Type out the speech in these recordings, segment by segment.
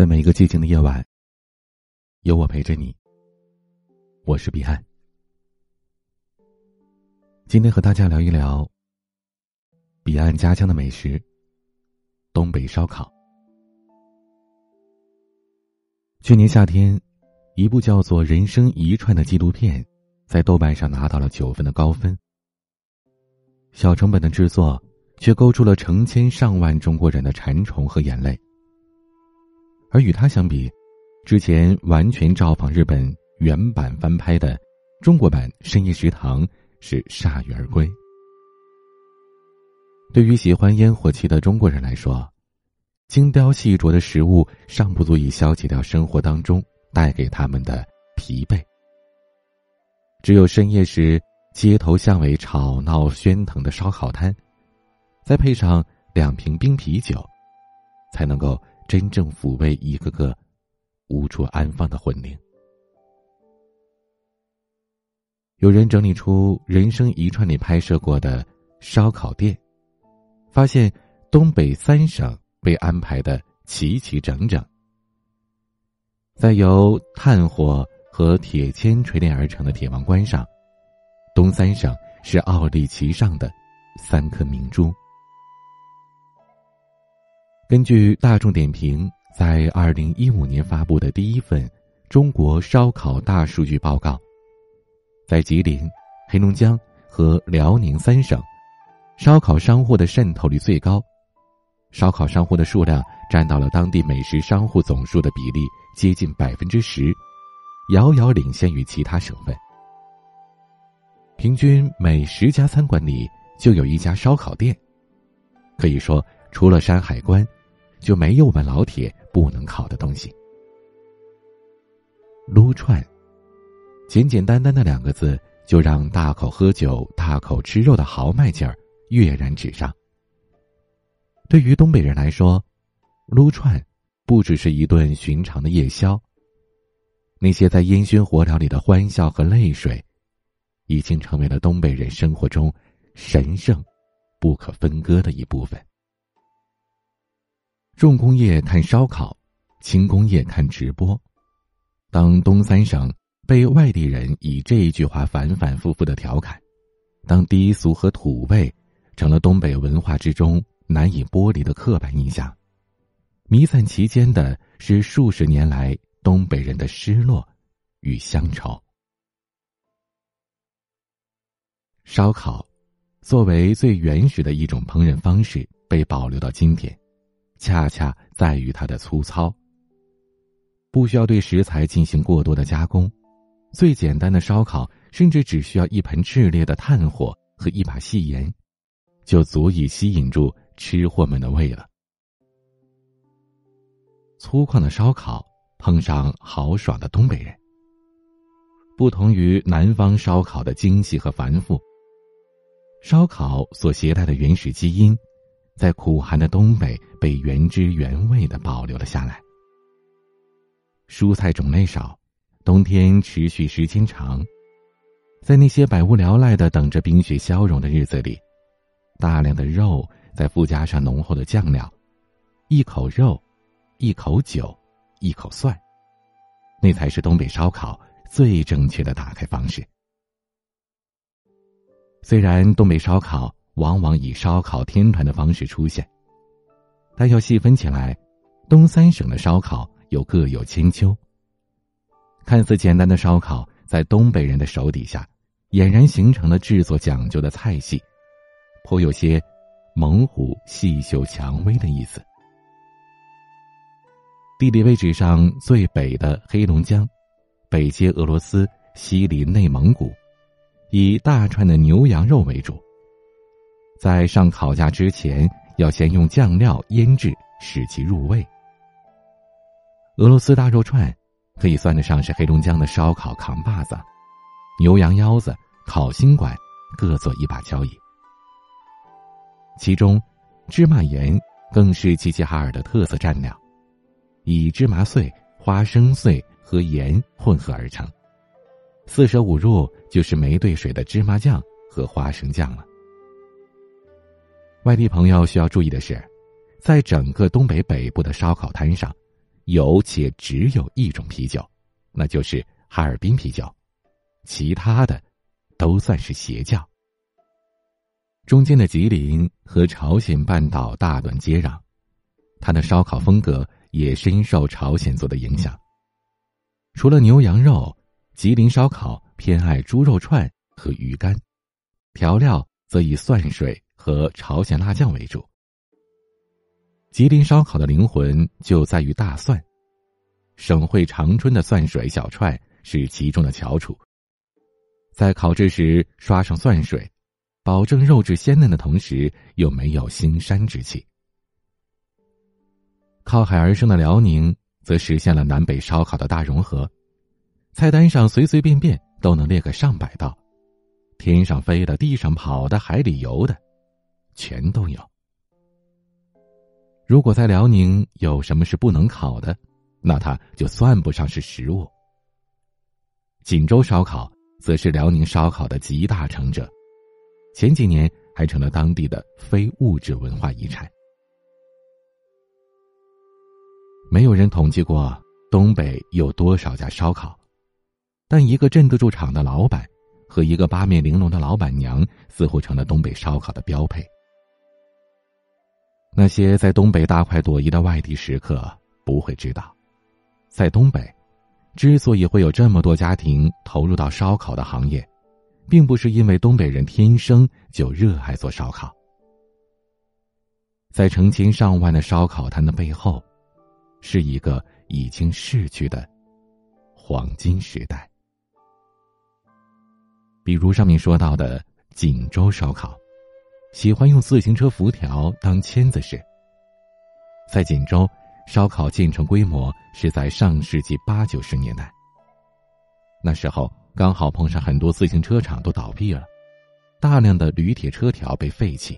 在每一个寂静的夜晚，有我陪着你。我是彼岸。今天和大家聊一聊彼岸家乡的美食——东北烧烤。去年夏天，一部叫做《人生一串》的纪录片，在豆瓣上拿到了九分的高分。小成本的制作，却勾出了成千上万中国人的馋虫和眼泪。而与他相比，之前完全照仿日本原版翻拍的中国版《深夜食堂》是铩羽而归。对于喜欢烟火气的中国人来说，精雕细琢的食物尚不足以消解掉生活当中带给他们的疲惫。只有深夜时街头巷尾吵闹喧腾的烧烤摊，再配上两瓶冰啤酒，才能够。真正抚慰一个个无处安放的魂灵。有人整理出《人生一串》里拍摄过的烧烤店，发现东北三省被安排的齐齐整整。在由炭火和铁签锤炼而成的铁王冠上，东三省是傲立其上的三颗明珠。根据大众点评在二零一五年发布的第一份中国烧烤大数据报告，在吉林、黑龙江和辽宁三省，烧烤商户的渗透率最高，烧烤商户的数量占到了当地美食商户总数的比例接近百分之十，遥遥领先于其他省份。平均每十家餐馆里就有一家烧烤店，可以说除了山海关。就没有我们老铁不能烤的东西。撸串，简简单单的两个字，就让大口喝酒、大口吃肉的豪迈劲儿跃然纸上。对于东北人来说，撸串不只是一顿寻常的夜宵。那些在烟熏火燎里的欢笑和泪水，已经成为了东北人生活中神圣、不可分割的一部分。重工业看烧烤，轻工业看直播。当东三省被外地人以这一句话反反复复的调侃，当低俗和土味成了东北文化之中难以剥离的刻板印象，弥散其间的是数十年来东北人的失落与乡愁。烧烤作为最原始的一种烹饪方式，被保留到今天。恰恰在于它的粗糙，不需要对食材进行过多的加工，最简单的烧烤甚至只需要一盆炽烈的炭火和一把细盐，就足以吸引住吃货们的胃了。粗犷的烧烤碰上豪爽的东北人，不同于南方烧烤的精细和繁复，烧烤所携带的原始基因。在苦寒的东北被原汁原味的保留了下来。蔬菜种类少，冬天持续时间长，在那些百无聊赖的等着冰雪消融的日子里，大量的肉再附加上浓厚的酱料，一口肉，一口酒，一口蒜，那才是东北烧烤最正确的打开方式。虽然东北烧烤。往往以烧烤天团的方式出现，但要细分起来，东三省的烧烤又各有千秋。看似简单的烧烤，在东北人的手底下，俨然形成了制作讲究的菜系，颇有些猛虎细嗅蔷薇的意思。地理位置上最北的黑龙江，北接俄罗斯，西临内蒙古，以大串的牛羊肉为主。在上烤架之前，要先用酱料腌制，使其入味。俄罗斯大肉串可以算得上是黑龙江的烧烤扛把子，牛羊腰子、烤心管各做一把交椅。其中，芝麻盐更是齐齐哈尔的特色蘸料，以芝麻碎、花生碎和盐混合而成。四舍五入就是没兑水的芝麻酱和花生酱了。外地朋友需要注意的是，在整个东北北部的烧烤摊上，有且只有一种啤酒，那就是哈尔滨啤酒，其他的都算是邪教。中间的吉林和朝鲜半岛大段接壤，它的烧烤风格也深受朝鲜族的影响。除了牛羊肉，吉林烧烤偏爱猪肉串和鱼干，调料则以蒜水和朝鲜辣酱为主。吉林烧烤的灵魂就在于大蒜，省会长春的蒜水小串是其中的翘楚。在烤制时刷上蒜水。保证肉质鲜嫩的同时，又没有腥膻之气。靠海而生的辽宁，则实现了南北烧烤的大融合，菜单上随随便便都能列个上百道，天上飞的、地上跑的、海里游的，全都有。如果在辽宁有什么是不能烤的，那它就算不上是食物。锦州烧烤则是辽宁烧烤的集大成者。前几年还成了当地的非物质文化遗产。没有人统计过东北有多少家烧烤，但一个镇得住场的老板和一个八面玲珑的老板娘似乎成了东北烧烤的标配。那些在东北大快朵颐的外地食客不会知道，在东北，之所以会有这么多家庭投入到烧烤的行业。并不是因为东北人天生就热爱做烧烤，在成千上万的烧烤摊的背后，是一个已经逝去的黄金时代。比如上面说到的锦州烧烤，喜欢用自行车辐条当签子时，在锦州，烧烤建成规模是在上世纪八九十年代，那时候。刚好碰上很多自行车厂都倒闭了，大量的铝铁车条被废弃。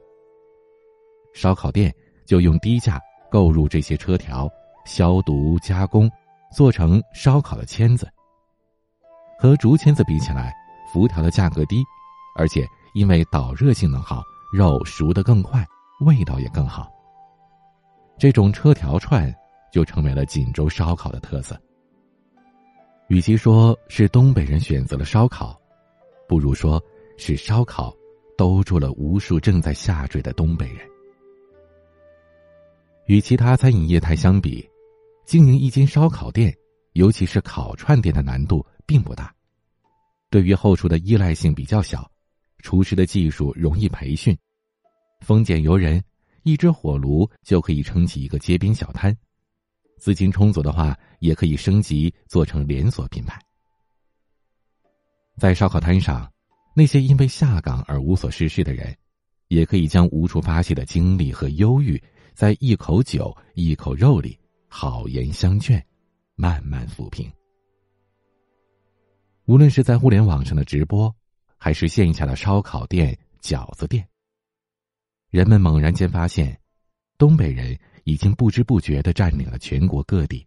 烧烤店就用低价购入这些车条，消毒加工，做成烧烤的签子。和竹签子比起来，辐条的价格低，而且因为导热性能好，肉熟得更快，味道也更好。这种车条串就成为了锦州烧烤的特色。与其说是东北人选择了烧烤，不如说是烧烤兜住了无数正在下坠的东北人。与其他餐饮业态相比，经营一间烧烤店，尤其是烤串店的难度并不大。对于后厨的依赖性比较小，厨师的技术容易培训，丰俭由人，一只火炉就可以撑起一个街边小摊。资金充足的话，也可以升级做成连锁品牌。在烧烤摊上，那些因为下岗而无所事事的人，也可以将无处发泄的精力和忧郁，在一口酒、一口肉里好言相劝，慢慢抚平。无论是在互联网上的直播，还是线下的烧烤店、饺子店，人们猛然间发现，东北人。已经不知不觉的占领了全国各地。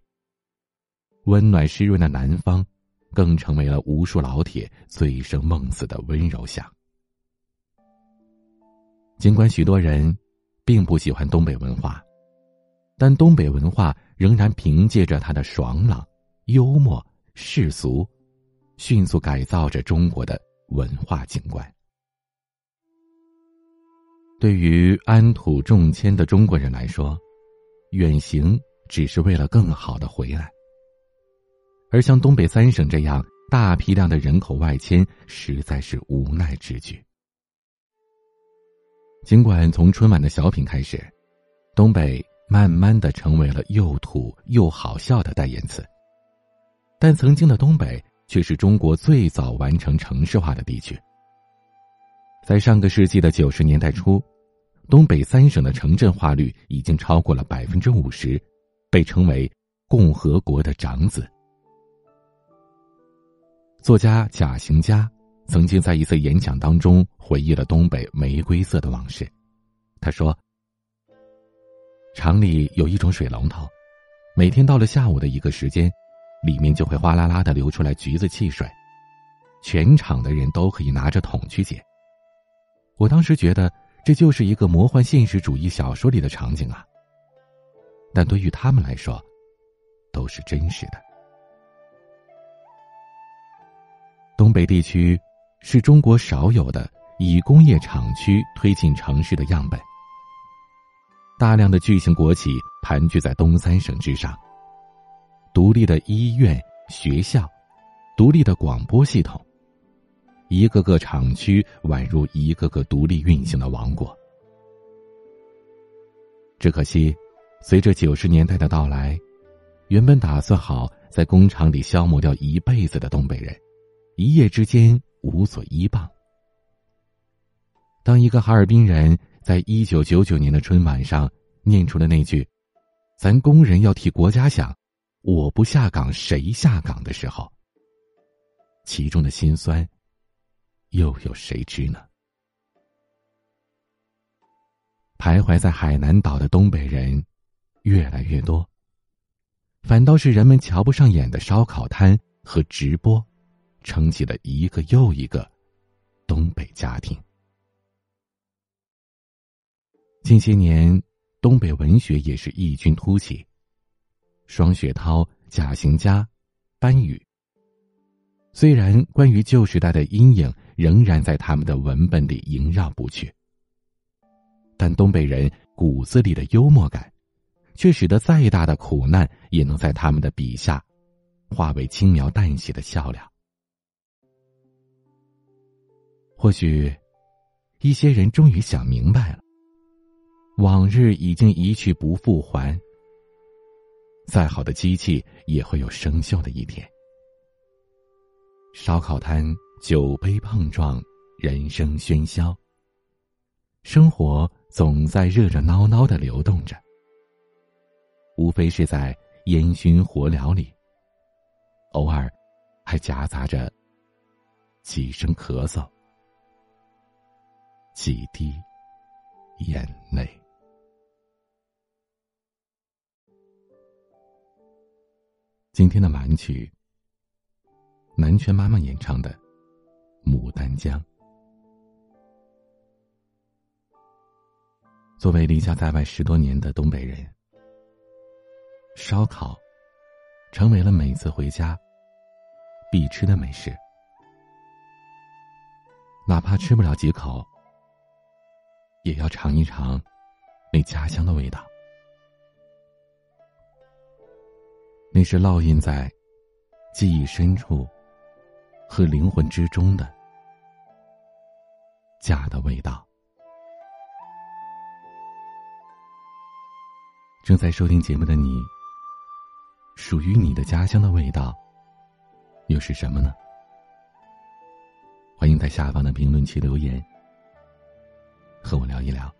温暖湿润的南方，更成为了无数老铁醉生梦死的温柔乡。尽管许多人并不喜欢东北文化，但东北文化仍然凭借着它的爽朗、幽默、世俗，迅速改造着中国的文化景观。对于安土重迁的中国人来说，远行只是为了更好的回来，而像东北三省这样大批量的人口外迁，实在是无奈之举。尽管从春晚的小品开始，东北慢慢的成为了又土又好笑的代言词，但曾经的东北却是中国最早完成城市化的地区。在上个世纪的九十年代初。东北三省的城镇化率已经超过了百分之五十，被称为“共和国的长子”。作家贾行家曾经在一次演讲当中回忆了东北玫瑰色的往事。他说：“厂里有一种水龙头，每天到了下午的一个时间，里面就会哗啦啦的流出来橘子汽水，全场的人都可以拿着桶去捡。我当时觉得。”这就是一个魔幻现实主义小说里的场景啊！但对于他们来说，都是真实的。东北地区是中国少有的以工业厂区推进城市的样本。大量的巨型国企盘踞在东三省之上，独立的医院、学校，独立的广播系统，一个个厂区宛如一个个独立运行的王国。只可惜，随着九十年代的到来，原本打算好在工厂里消磨掉一辈子的东北人，一夜之间无所依傍。当一个哈尔滨人。在一九九九年的春晚上，念出了那句：“咱工人要替国家想，我不下岗谁下岗？”的时候，其中的辛酸，又有谁知呢？徘徊在海南岛的东北人越来越多，反倒是人们瞧不上眼的烧烤摊和直播，撑起了一个又一个东北家庭。近些年，东北文学也是异军突起。双雪涛、贾行家、班宇。虽然关于旧时代的阴影仍然在他们的文本里萦绕不去，但东北人骨子里的幽默感，却使得再大的苦难也能在他们的笔下，化为轻描淡写的笑料。或许，一些人终于想明白了。往日已经一去不复还。再好的机器也会有生锈的一天。烧烤摊酒杯碰撞，人声喧嚣。生活总在热热闹闹的流动着，无非是在烟熏火燎里，偶尔还夹杂着几声咳嗽，几滴眼泪。今天的满曲，南拳妈妈演唱的《牡丹江》。作为离家在外十多年的东北人，烧烤成为了每次回家必吃的美食。哪怕吃不了几口，也要尝一尝那家乡的味道。那是烙印在记忆深处和灵魂之中的家的味道。正在收听节目的你，属于你的家乡的味道又是什么呢？欢迎在下方的评论区留言，和我聊一聊。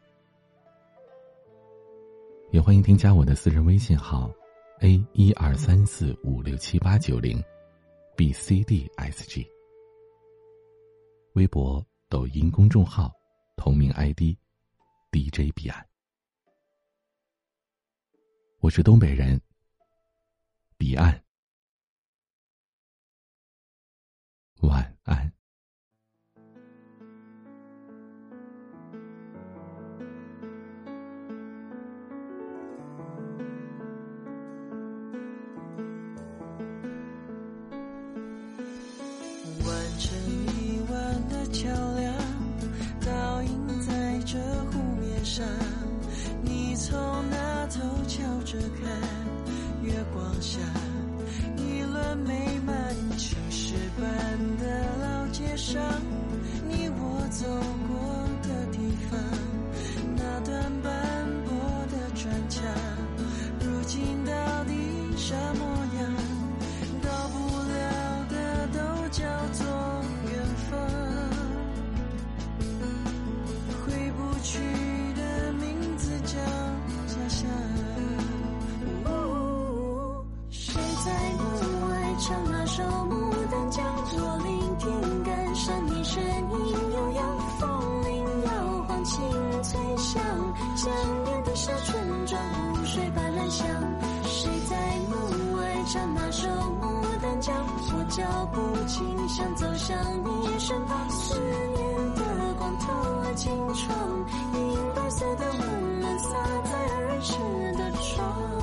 也欢迎添加我的私人微信号。A 一二三四五六七八九零，b c d s g。微博、抖音公众号同名 ID，DJ 彼岸。我是东北人，彼岸。晚安。那首《牡丹江》？我脚步轻，想走向你身旁，思念的光透了进窗，银白色的温暖洒在儿时的床。